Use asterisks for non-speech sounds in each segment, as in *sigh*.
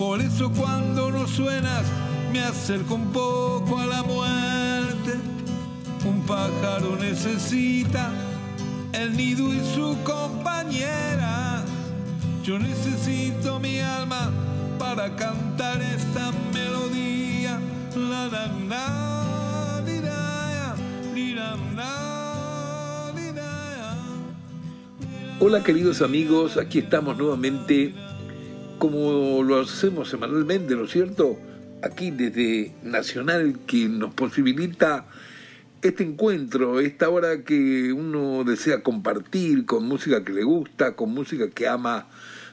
Por eso cuando no suenas me acerco un poco a la muerte. Un pájaro necesita el nido y su compañera. Yo necesito mi alma para cantar esta melodía. La, la, la. Hola queridos amigos, aquí estamos nuevamente como lo hacemos semanalmente, ¿no es cierto? Aquí desde Nacional que nos posibilita este encuentro, esta hora que uno desea compartir con música que le gusta, con música que ama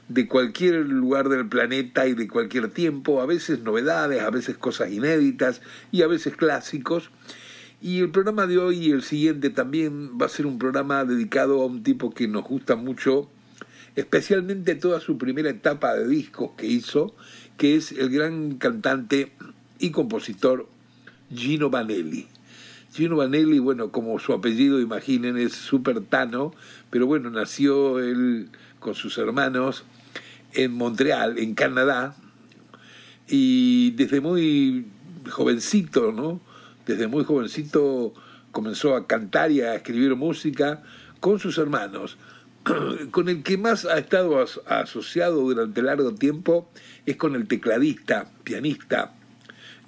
de cualquier lugar del planeta y de cualquier tiempo, a veces novedades, a veces cosas inéditas y a veces clásicos. Y el programa de hoy y el siguiente también va a ser un programa dedicado a un tipo que nos gusta mucho, especialmente toda su primera etapa de discos que hizo, que es el gran cantante y compositor Gino Vanelli. Gino Vanelli, bueno, como su apellido imaginen, es súper tano, pero bueno, nació él con sus hermanos en Montreal, en Canadá, y desde muy jovencito, ¿no? Desde muy jovencito comenzó a cantar y a escribir música con sus hermanos. *clears throat* Con el que más ha estado as asociado durante largo tiempo es con el tecladista, pianista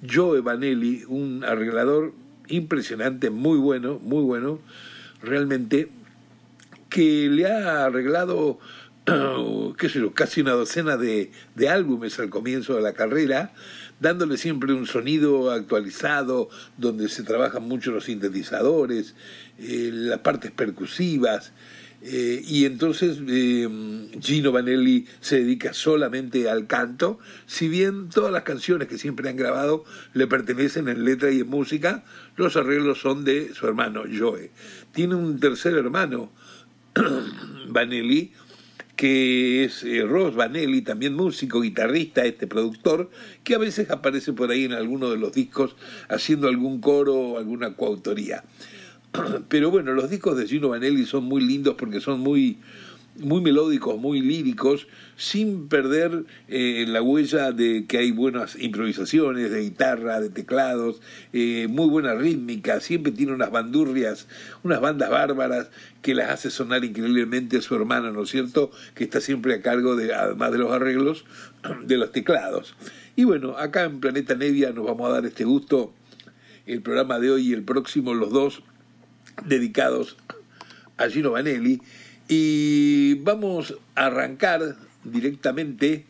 Joe Vanelli, un arreglador impresionante, muy bueno, muy bueno, realmente, que le ha arreglado, *clears throat* qué sé yo, casi una docena de, de álbumes al comienzo de la carrera, dándole siempre un sonido actualizado, donde se trabajan mucho los sintetizadores, eh, las partes percusivas, eh, y entonces eh, Gino Vanelli se dedica solamente al canto, si bien todas las canciones que siempre han grabado le pertenecen en letra y en música, los arreglos son de su hermano Joe. Tiene un tercer hermano, *clears throat* Vanelli, que es eh, Ross Vanelli, también músico, guitarrista, este productor, que a veces aparece por ahí en alguno de los discos haciendo algún coro o alguna coautoría. *clears throat* Pero bueno, los discos de Gino Vanelli son muy lindos porque son muy, muy melódicos, muy líricos, sin perder eh, la huella de que hay buenas improvisaciones de guitarra, de teclados, eh, muy buena rítmica, siempre tiene unas bandurrias, unas bandas bárbaras que las hace sonar increíblemente su hermana, ¿no es cierto?, que está siempre a cargo, de, además de los arreglos, *clears throat* de los teclados. Y bueno, acá en Planeta Nevia nos vamos a dar este gusto, el programa de hoy y el próximo, los dos, dedicados a Gino Vanelli y vamos a arrancar directamente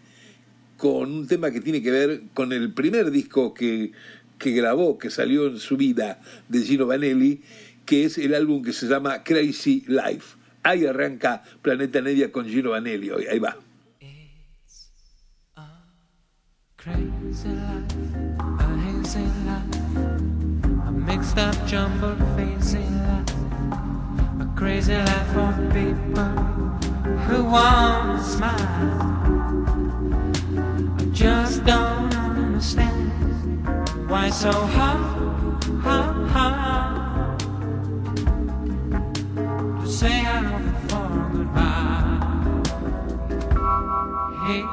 con un tema que tiene que ver con el primer disco que, que grabó, que salió en su vida de Gino Vanelli, que es el álbum que se llama Crazy Life. Ahí arranca Planeta Media con Gino Vanelli ahí va. Crazy life, mixed up, jumbled, crazy life, a crazy life for people who want to smile. I just don't understand why so hard, hard, hard to say how for goodbye. Hey,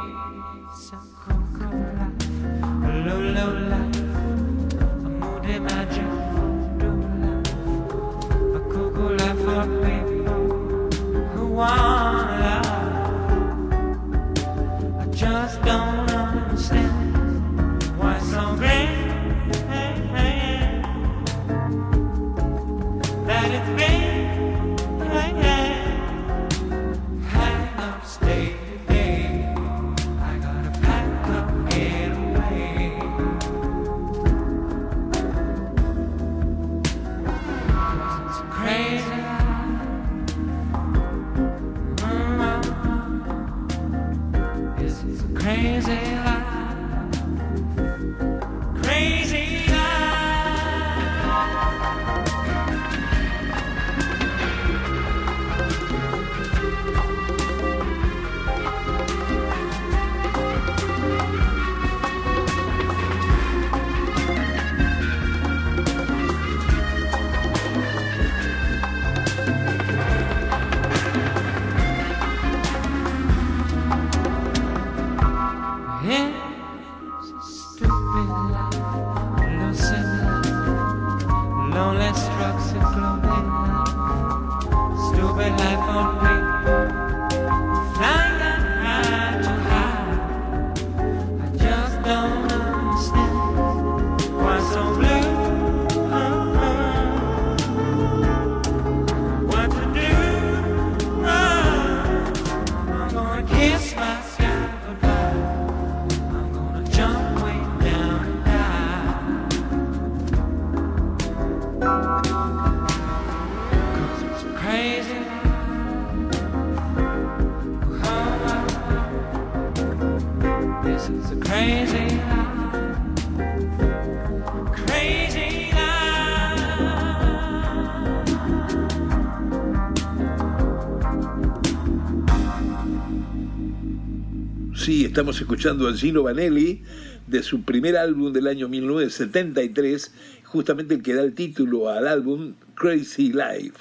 estamos escuchando a Gino Vanelli de su primer álbum del año 1973, justamente el que da el título al álbum Crazy Life,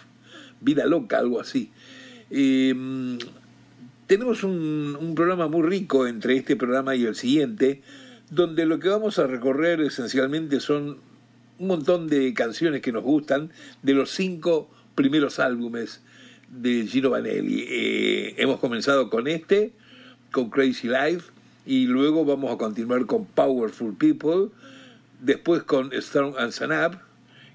Vida Loca, algo así. Eh, tenemos un, un programa muy rico entre este programa y el siguiente, donde lo que vamos a recorrer esencialmente son un montón de canciones que nos gustan de los cinco primeros álbumes de Gino Vanelli. Eh, hemos comenzado con este, con Crazy Life, y luego vamos a continuar con Powerful People, después con Strong and Up,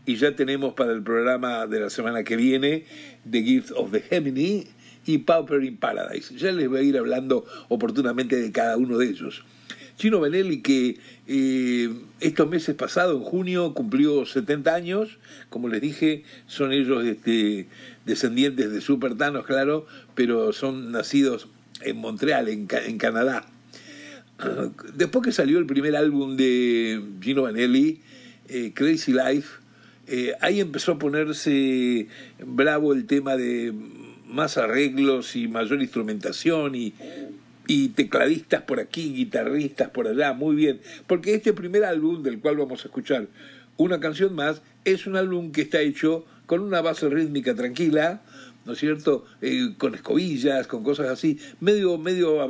y ya tenemos para el programa de la semana que viene The Gift of the Gemini y Pauper in Paradise. Ya les voy a ir hablando oportunamente de cada uno de ellos. Gino Vanelli, que eh, estos meses pasados, en junio, cumplió 70 años, como les dije, son ellos este, descendientes de supertanos, claro, pero son nacidos en Montreal, en, en Canadá. Después que salió el primer álbum de Gino Vanelli, eh, Crazy Life, eh, ahí empezó a ponerse bravo el tema de más arreglos y mayor instrumentación y, y tecladistas por aquí, guitarristas por allá, muy bien. Porque este primer álbum del cual vamos a escuchar una canción más es un álbum que está hecho con una base rítmica tranquila, ¿no es cierto? Eh, con escobillas, con cosas así, medio, medio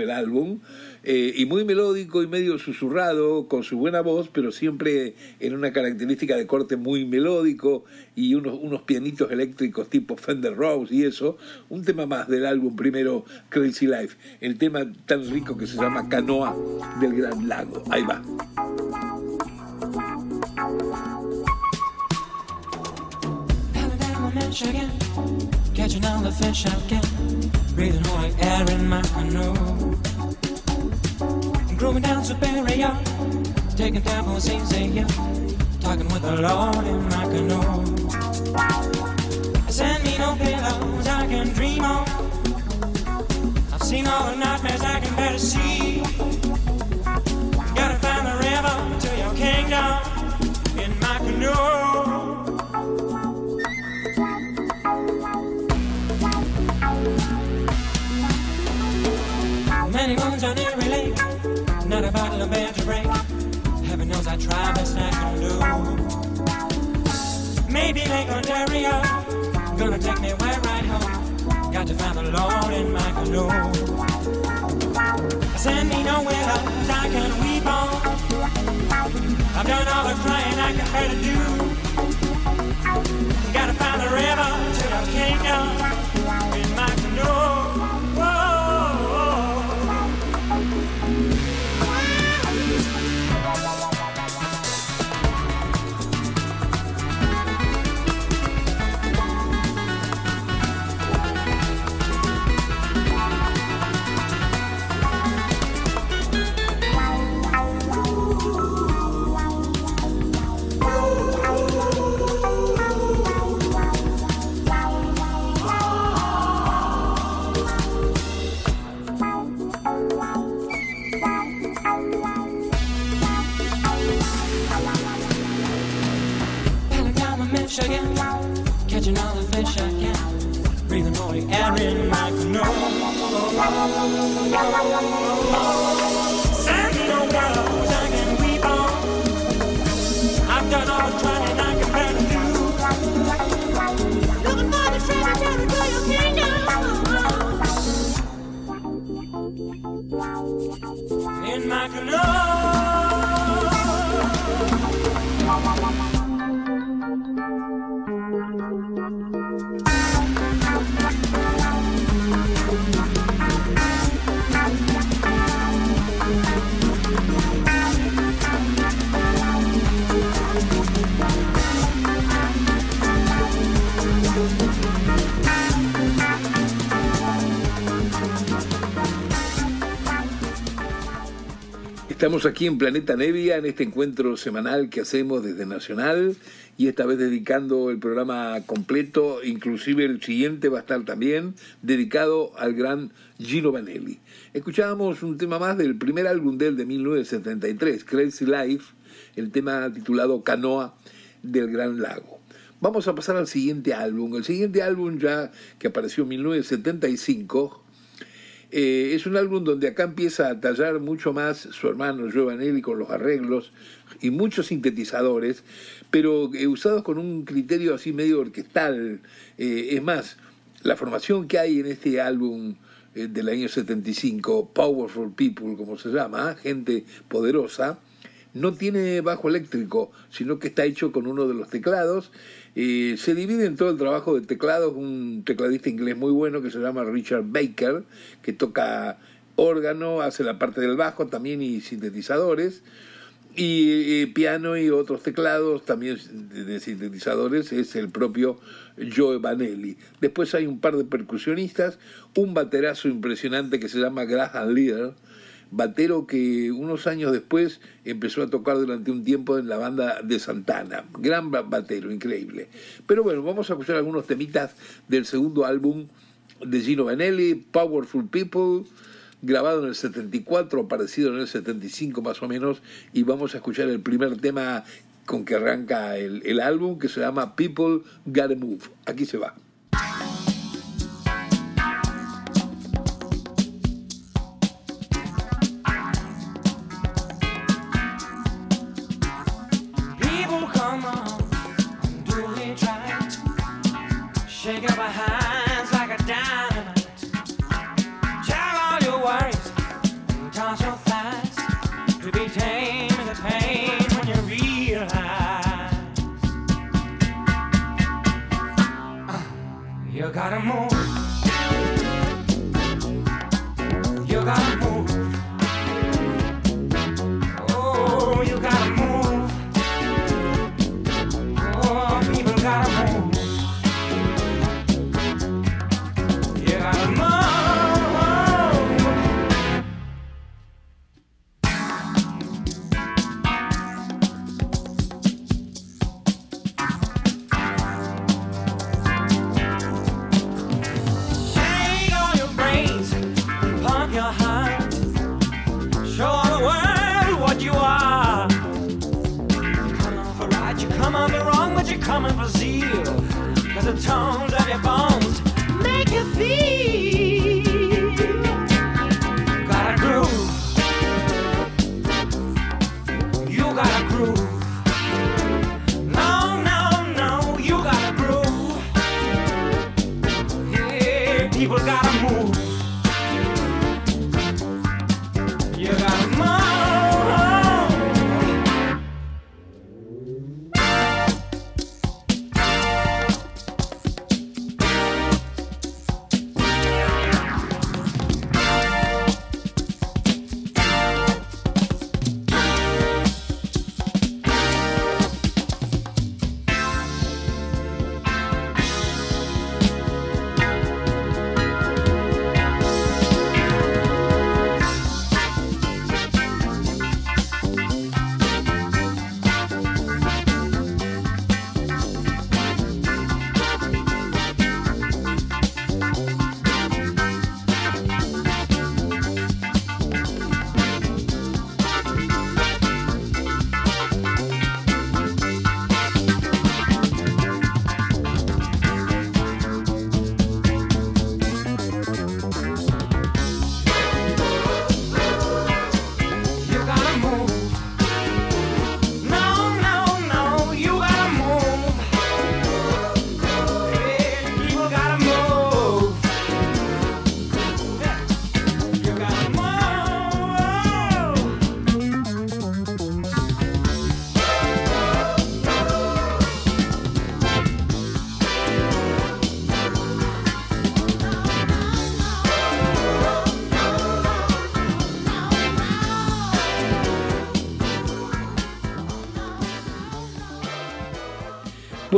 el álbum, eh, y muy melódico y medio susurrado, con su buena voz, pero siempre en una característica de corte muy melódico y unos, unos pianitos eléctricos tipo Fender Rose y eso. Un tema más del álbum primero, Crazy Life, el tema tan rico que se llama Canoa del Gran Lago. Ahí va. Alabama, Michigan, catching all the fish I can, breathing holy air in my canoe. Grooving down Superior, taking for easy, talking with the Lord in my canoe. Send me no pillows I can dream on. I've seen all the nightmares I can better see. Gotta find the river to your kingdom in my canoe. Not a bottle of to. Heaven knows I try best I can do. Maybe Lake Ontario, gonna take me. Got to find the Lord in my canoe. Me I can weep on. I've done all the crying I can do. Gotta find the in my canoe. la la la la Estamos aquí en Planeta Nevia, en este encuentro semanal que hacemos desde Nacional y esta vez dedicando el programa completo, inclusive el siguiente va a estar también dedicado al gran Gino Vanelli. Escuchábamos un tema más del primer álbum de él de 1973, Crazy Life, el tema titulado Canoa del Gran Lago. Vamos a pasar al siguiente álbum. El siguiente álbum ya que apareció en 1975 eh, es un álbum donde acá empieza a tallar mucho más su hermano Giovanelli con los arreglos y muchos sintetizadores, pero eh, usados con un criterio así medio orquestal. Eh, es más, la formación que hay en este álbum del año 75, Powerful People, como se llama, gente poderosa, no tiene bajo eléctrico, sino que está hecho con uno de los teclados se divide en todo el trabajo de teclados un tecladista inglés muy bueno que se llama Richard Baker, que toca órgano, hace la parte del bajo también y sintetizadores. Y piano y otros teclados también de sintetizadores es el propio Joe Vanelli. Después hay un par de percusionistas, un baterazo impresionante que se llama Graham Lear, batero que unos años después empezó a tocar durante un tiempo en la banda de Santana. Gran batero, increíble. Pero bueno, vamos a escuchar algunos temitas del segundo álbum de Gino Vanelli, Powerful People, grabado en el 74, aparecido en el 75 más o menos, y vamos a escuchar el primer tema con que arranca el, el álbum, que se llama People Gotta Move. Aquí se va. zeal. Cause the tones of your bones make you feel.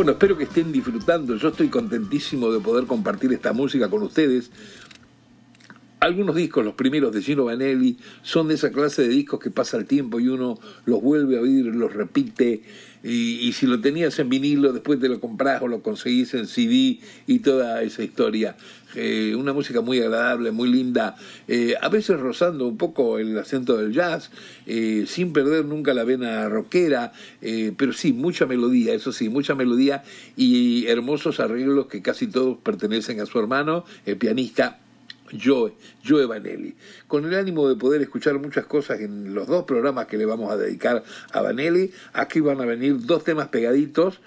Bueno, espero que estén disfrutando. Yo estoy contentísimo de poder compartir esta música con ustedes. algunos discos, los primeros de Gino Vanelli, son de esa clase de discos que pasa el tiempo y uno los vuelve a oír, los repite, y, si lo tenías en vinilo, después te lo compras o lo conseguís en CD y toda esa historia. Eh, una música muy agradable, muy linda, eh, a veces rozando un poco el acento del jazz, eh, sin perder nunca la vena rockera, pero sí, mucha melodía, eso sí, mucha melodía y hermosos arreglos que casi todos pertenecen a su hermano, el pianista Joe, Joe Vanelli, con el ánimo de poder escuchar muchas cosas en los dos programas que le vamos a dedicar a Vanelli. Aquí van a venir dos temas pegaditos.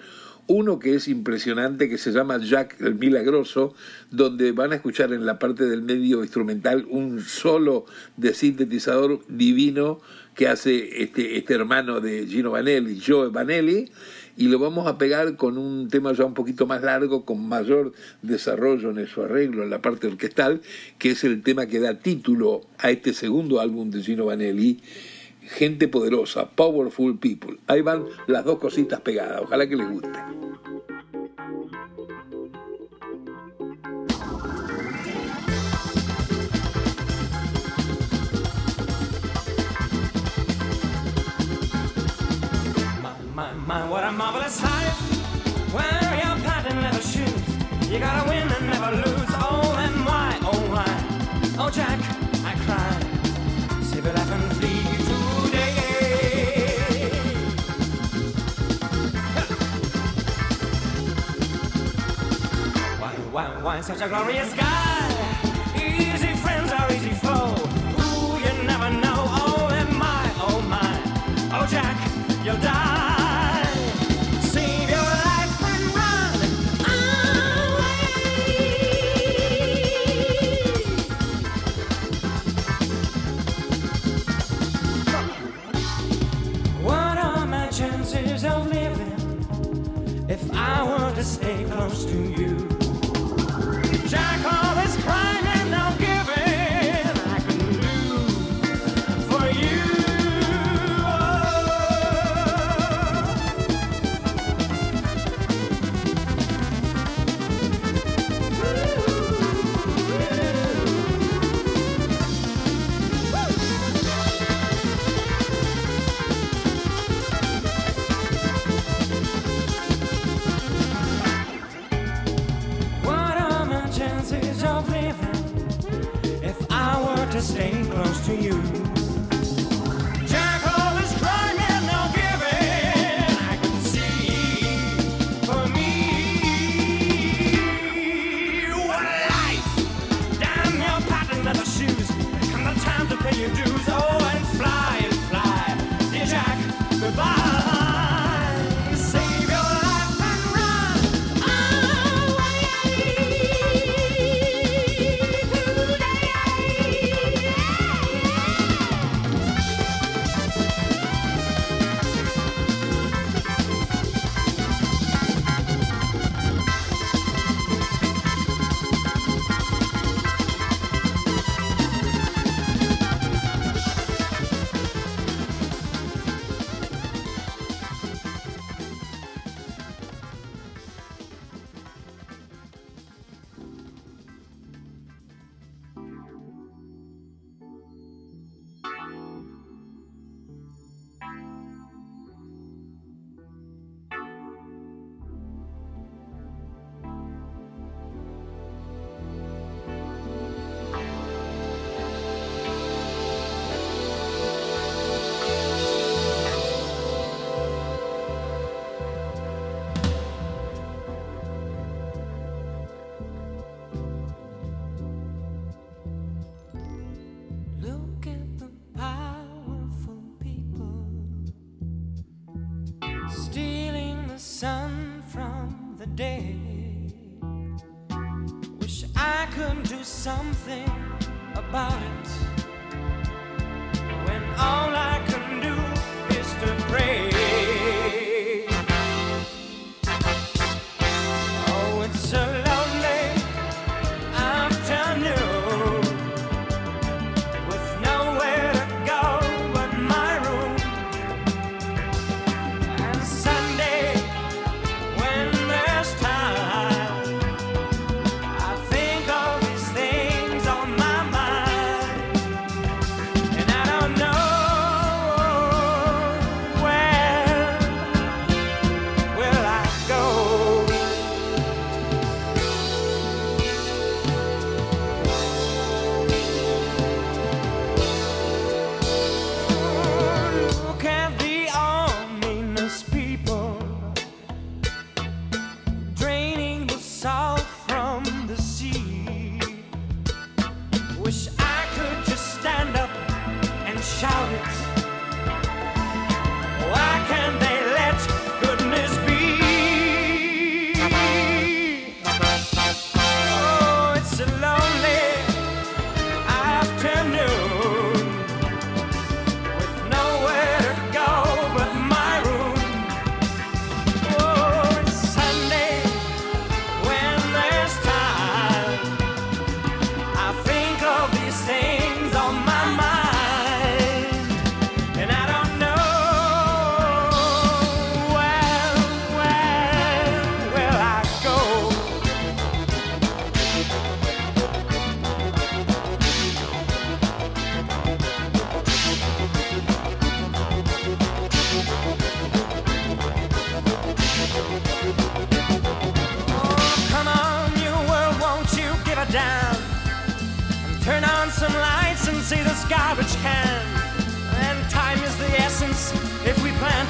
Uno que es impresionante, que se llama Jack el Milagroso, donde van a escuchar en la parte del medio instrumental un solo de sintetizador divino que hace este, este hermano de Gino Vanelli, Joe Vanelli, y lo vamos a pegar con un tema ya un poquito más largo, con mayor desarrollo en su arreglo, en la parte orquestal, que es el tema que da título a este segundo álbum de Gino Vanelli, Gente Poderosa, Powerful People. Ahí van las dos cositas pegadas, ojalá que les guste. You gotta win and never lose. Oh, oh? Oh, Jack, I cried. And flee today. Why, why, why such a glorious guy? Easy friends are easy foe. Ooh, you never know. Oh, and my, oh, my. Oh, Jack, you'll die. Stay close to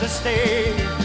stay.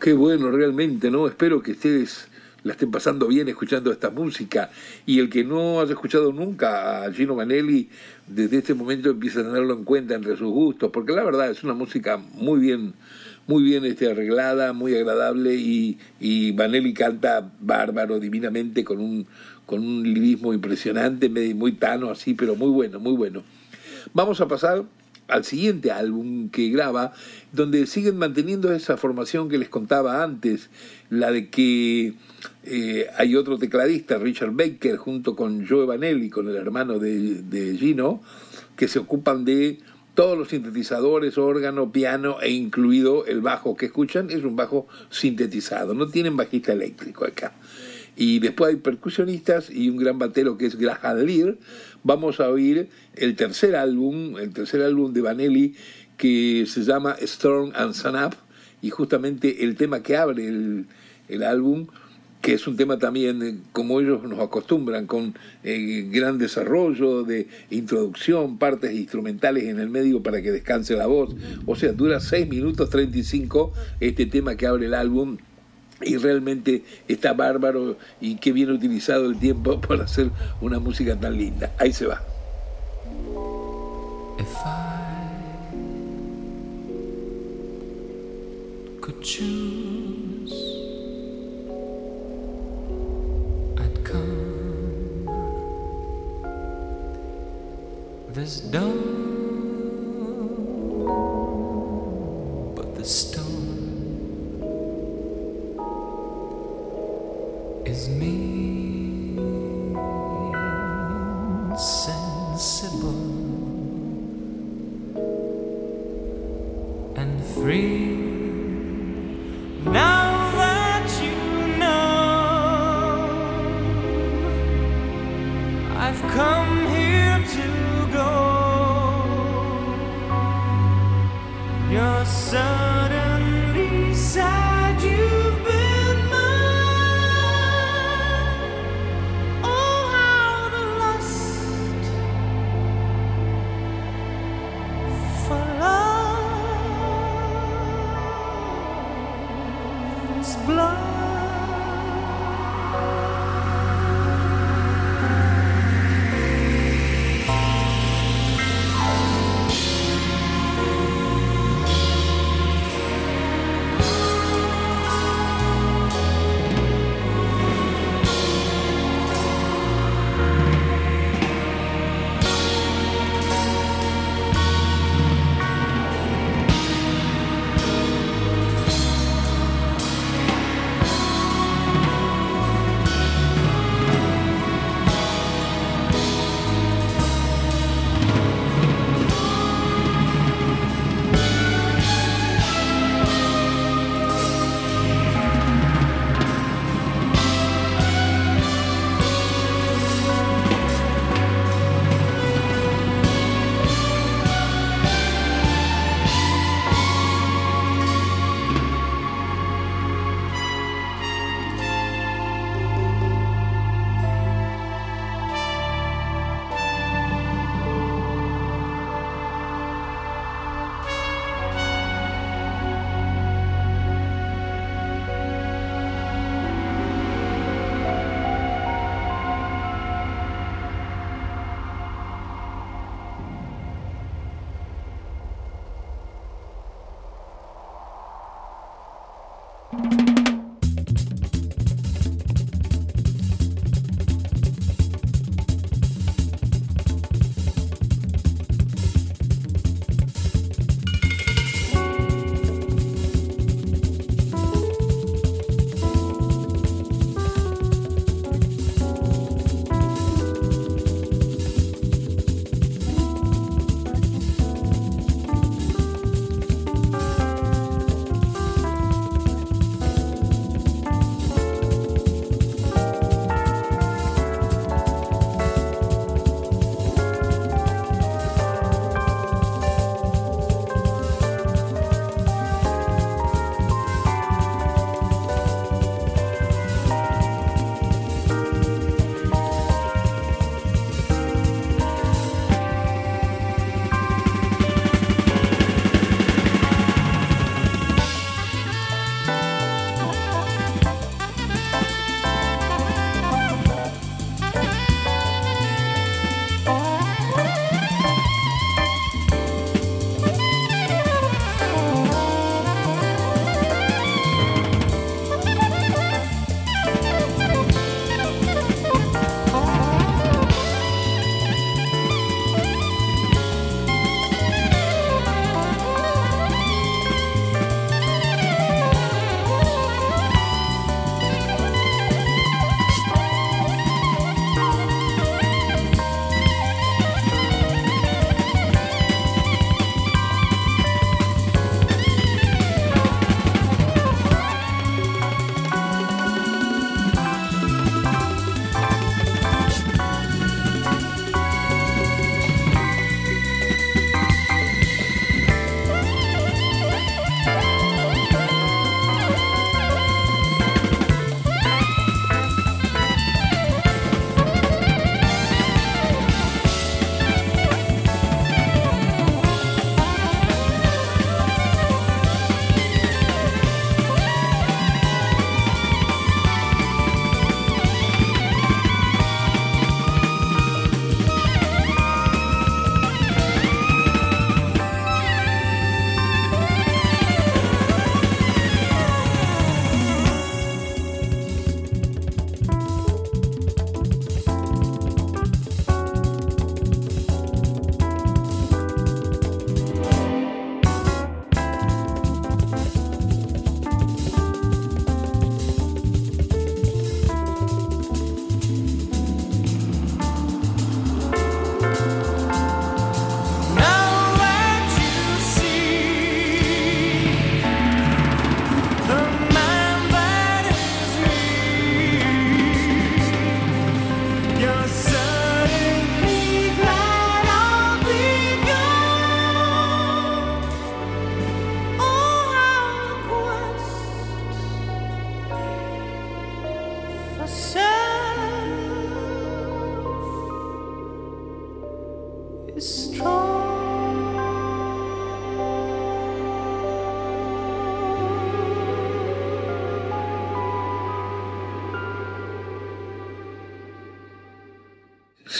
Qué bueno, realmente, ¿no? Espero que ustedes la estén pasando bien escuchando esta música. Y el que no haya escuchado nunca a Gino Manelli, desde este momento empieza a tenerlo en cuenta entre sus gustos, porque la verdad es una música muy bien, muy bien este, arreglada, muy agradable, y, y Manelli canta bárbaro, divinamente, con un, con un lirismo impresionante, muy tano así, pero muy bueno, muy bueno. Vamos a pasar al siguiente álbum que graba, donde siguen manteniendo esa formación que les contaba antes, la de que eh, hay otro tecladista, Richard Baker, junto con Joe Vanelli, con el hermano de, de Gino, que se ocupan de todos los sintetizadores, órgano, piano e incluido el bajo que escuchan es un bajo sintetizado, no tienen bajista eléctrico acá. Y después hay percusionistas y un gran batero que es Graham Lear. Vamos a oír el tercer álbum, el tercer álbum de Vanelli que se llama Storm and Sun Up y justamente el tema que abre el, el álbum que es un tema también, eh, como ellos nos acostumbran, con eh, gran desarrollo de introducción, partes instrumentales en el medio para que descanse la voz. O sea, dura 6 minutos 35 este tema que abre el álbum y realmente está bárbaro y qué bien utilizado el tiempo *laughs* para hacer una música tan linda. Ahí se va.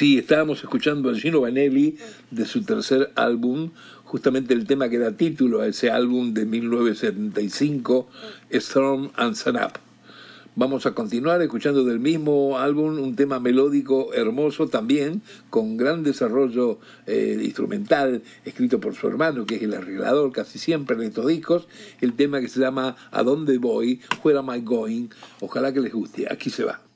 Sí, estábamos escuchando a Gino Vanelli de su tercer álbum, justamente el tema que da título a ese álbum de 1975, Storm and Sun Up. Vamos a continuar escuchando del mismo álbum un tema melódico hermoso también, con gran desarrollo eh, instrumental, escrito por su hermano, que es el arreglador casi siempre en estos discos, el tema que se llama ¿A dónde voy? Where am I going? Ojalá que les guste. Aquí se va.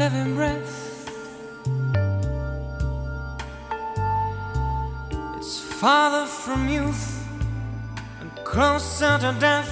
Every breath. It's farther from youth and closer to death.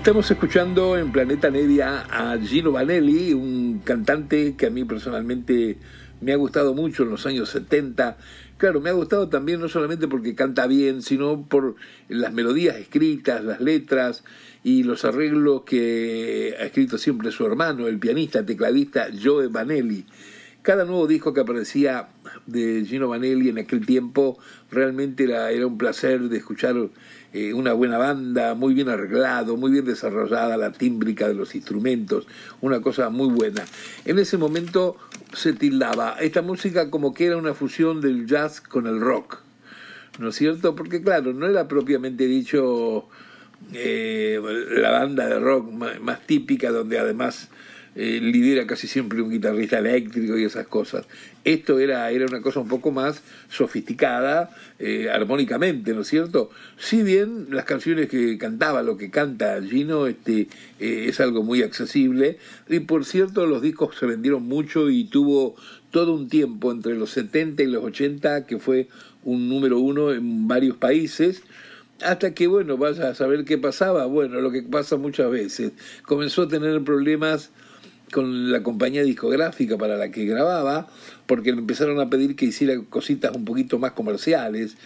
Estamos escuchando en Planeta Nevia a Gino Vanelli, un cantante que a mí personalmente me ha gustado mucho en los años 70. Claro, me ha gustado también no solamente porque canta bien, sino por las melodías escritas, las letras y los arreglos que ha escrito siempre su hermano, el pianista, tecladista Joe Vanelli. Cada nuevo disco que aparecía de Gino Vanelli en aquel tiempo realmente era un placer de escuchar eh, una buena banda, muy bien arreglado, muy bien desarrollada la tímbrica de los instrumentos, una cosa muy buena. En ese momento se tildaba esta música como que era una fusión del jazz con el rock, ¿no es cierto? Porque claro, no era propiamente dicho eh, la banda de rock ma- más, típica, donde además eh, lidera casi siempre un guitarrista eléctrico y esas cosas. Esto era, era una cosa un poco más sofisticada, eh, armónicamente, ¿no es cierto? Si bien las canciones que cantaba, lo que canta Gino, este, eh, es algo muy accesible, y por cierto los discos se vendieron mucho y tuvo todo un tiempo entre los 70 y los 80 que fue un número uno en varios países, hasta que, bueno, vaya a saber qué pasaba. Bueno, lo que pasa muchas veces. Comenzó a tener problemas con la compañía discográfica para la que grababa, porque le empezaron a pedir que hiciera cositas un poquito más comerciales.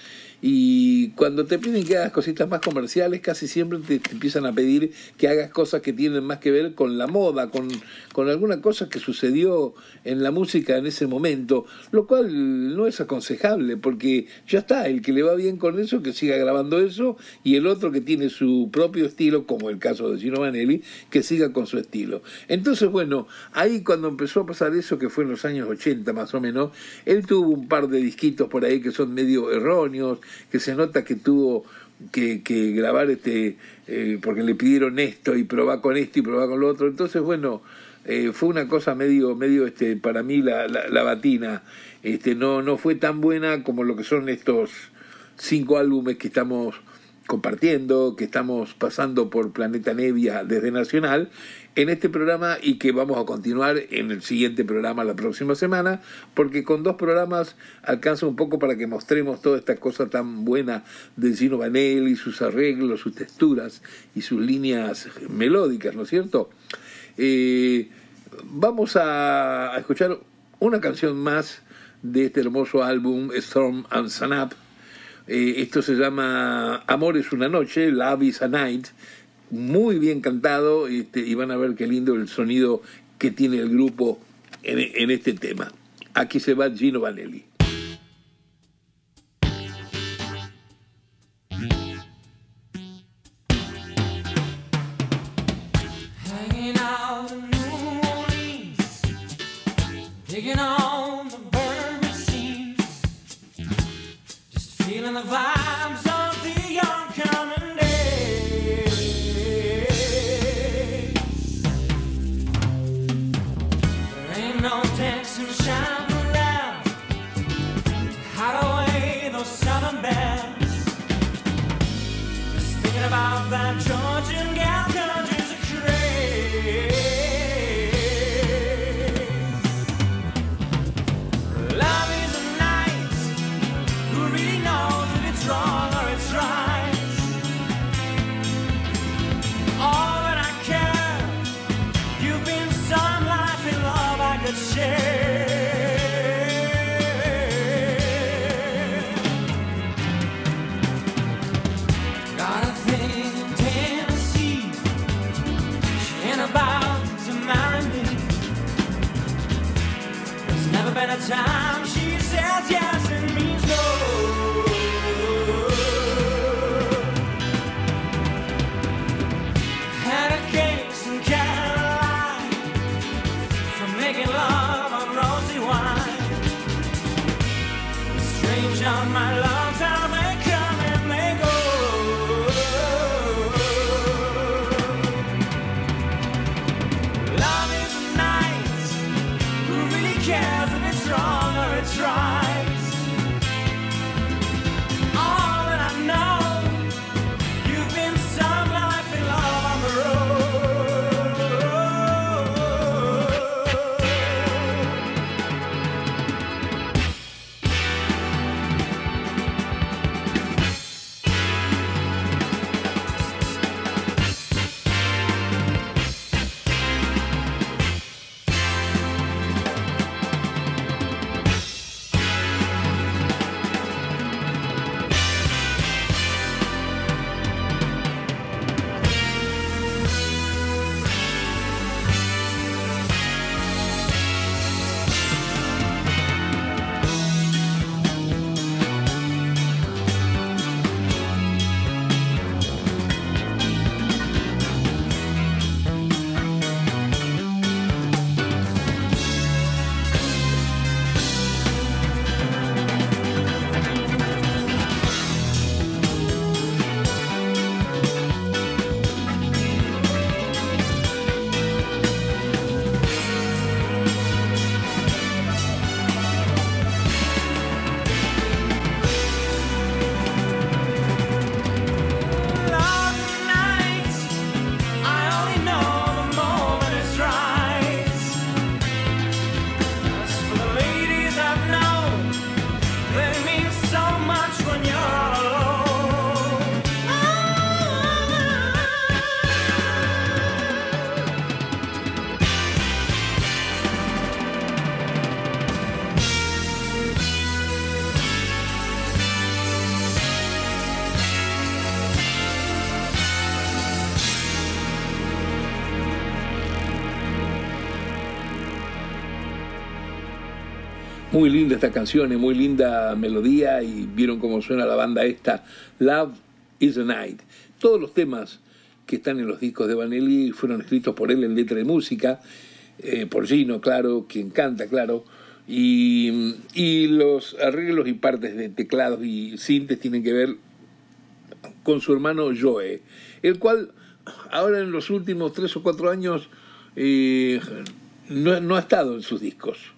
Y cuando te piden que hagas cositas más comerciales, casi siempre te, empiezan a pedir que hagas cosas que tienen más que ver con la moda, con, con alguna cosa que sucedió en la música en ese momento, lo cual no es aconsejable, porque ya está, el que le va bien con eso, que siga grabando eso, y el otro que tiene su propio estilo, como el caso de Gino Vanelli, que siga con su estilo. Entonces, bueno, ahí cuando empezó a pasar eso, que fue en los años 80 más o menos, él tuvo un par de disquitos por ahí que son medio erróneos, que se nota que tuvo que, que grabar este eh, porque le pidieron esto y probar con esto y probar con lo otro. Entonces bueno eh, fue una cosa medio medio este para mí la, la, la batina. Este no no fue tan buena como lo que son estos cinco álbumes que estamos compartiendo, que estamos pasando por Planeta Nevia desde Nacional en este programa y que vamos a continuar en el siguiente programa la próxima semana, porque con dos programas alcanza un poco para que mostremos toda esta cosa tan buena de Gino Vanelli, sus arreglos, sus texturas y sus líneas melódicas, ¿no es cierto? Eh, vamos a, escuchar una canción más de este hermoso álbum Storm and Sun Up. Eh, esto se llama Amor es una noche, Love is a Night, muy bien cantado este, y van a ver qué lindo el sonido que tiene el grupo en, este tema. Aquí se va Gino Vanelli. Muy linda esta canción, y muy linda melodía y vieron cómo suena la banda esta, Love is the Night. Todos los temas que están en los discos de Vanelli fueron escritos por él en letra de música, eh, por Gino, claro, quien canta, claro, y, los arreglos y partes de teclados y sintes tienen que ver con su hermano Joe, el cual ahora en los últimos tres o cuatro años eh, no ha estado en sus discos.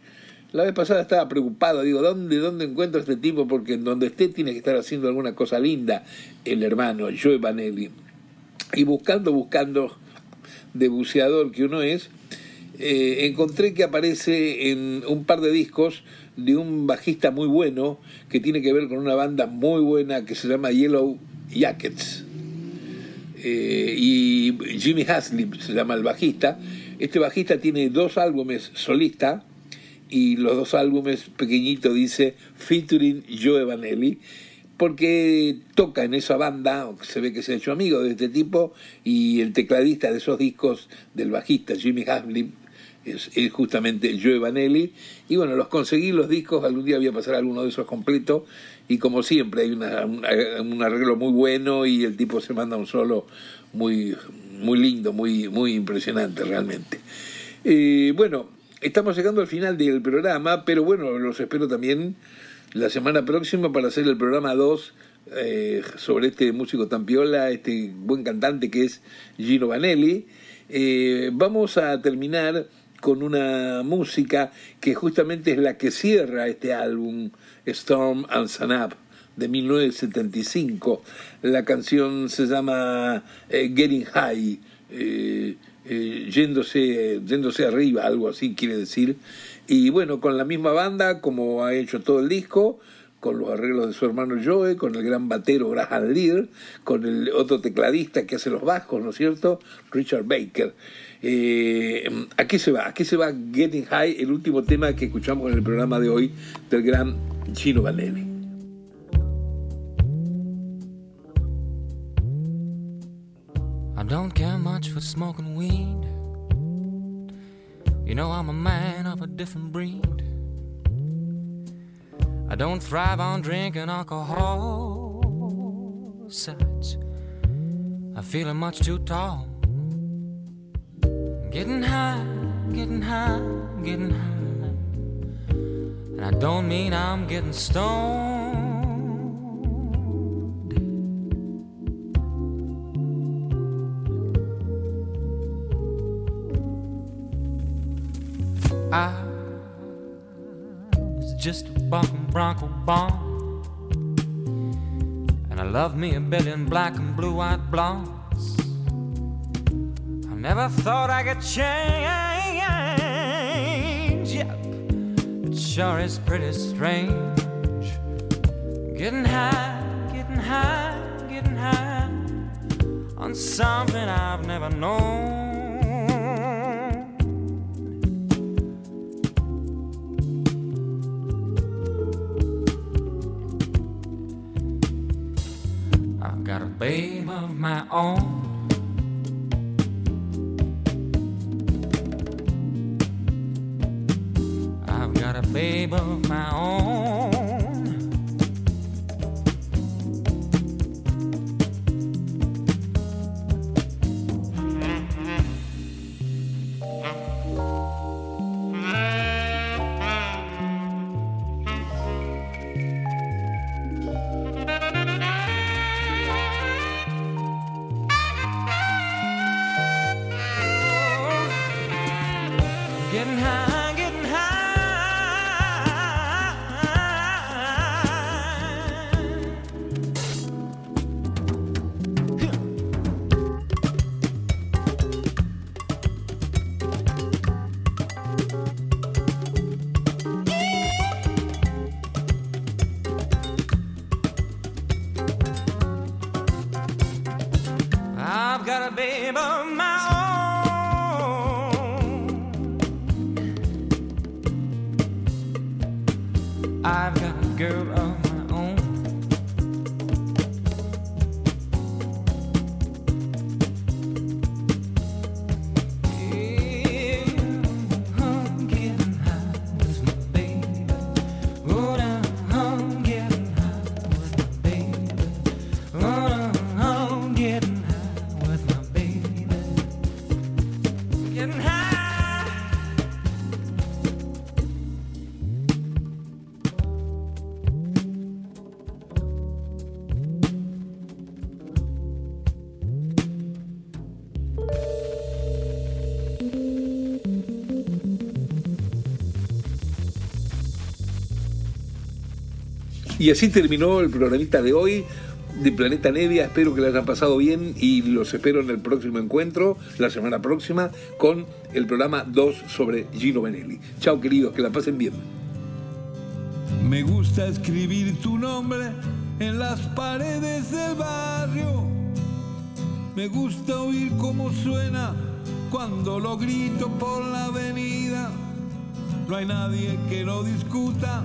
La vez pasada estaba preocupado, digo, ¿dónde, ¿dónde encuentro a este tipo? Porque en donde esté tiene que estar haciendo alguna cosa linda, el hermano Joe Vanelli. Y buscando, buscando, de buceador que uno es, eh, encontré que aparece en un par de discos de un bajista muy bueno que tiene que ver con una banda muy buena que se llama Yellow Jackets. Eh, y Jimmy Haslip se llama el bajista. Este bajista tiene dos álbumes solista y los dos álbumes pequeñitos dice featuring Joe Vanelli porque toca en esa banda, se ve que se ha hecho amigo de este tipo, y el tecladista de esos discos del bajista Jimmy Haslip es, es justamente Joe Vanelli, y bueno, los conseguí los discos, algún día voy a pasar alguno de esos completo, y como siempre hay una, un, un arreglo muy bueno y el tipo se manda un solo muy, muy lindo, muy, muy impresionante realmente. Eh, bueno, estamos llegando al final del programa, pero bueno, los espero también la semana próxima para hacer el programa 2 eh, sobre este músico tan piola, este buen cantante que es Gino Vanelli. Eh, vamos a terminar con una música que justamente es la que cierra este álbum, Storm and Sun Up, de 1975. La canción se llama eh, Getting High, eh, yéndose, yéndose arriba, algo así quiere decir. Y bueno, con la misma banda, como ha hecho todo el disco, con los arreglos de su hermano Joe, con el gran batero Graham Lear, con el otro tecladista que hace los bajos, ¿no es cierto? Richard Baker. Eh, ¿A qué se va? ¿A se va Getting High, el último tema que escuchamos en el programa de hoy del gran Gino Vanelli? Don't care much for smoking weed. You know, I'm a man of a different breed. I don't thrive on drinking alcohol. Besides, I'm much too tall. Getting high, getting high, getting high. And I don't mean I'm getting stoned. I was just a bucking bronco bomb. And I love me a billion black and blue eyed blondes. I never thought I could change. Yep, it sure is pretty strange. Getting high, getting high, getting high on something I've never known. Of Y así terminó el programita de hoy de Planeta Nevia. Espero que les hayan pasado bien y los espero en el próximo encuentro, la semana próxima, con el programa 2 sobre Gino Benelli. Chao queridos, que la pasen bien. Me gusta escribir tu nombre en las paredes del barrio. Me gusta oír cómo suena cuando lo grito por la avenida. No hay nadie que lo discuta.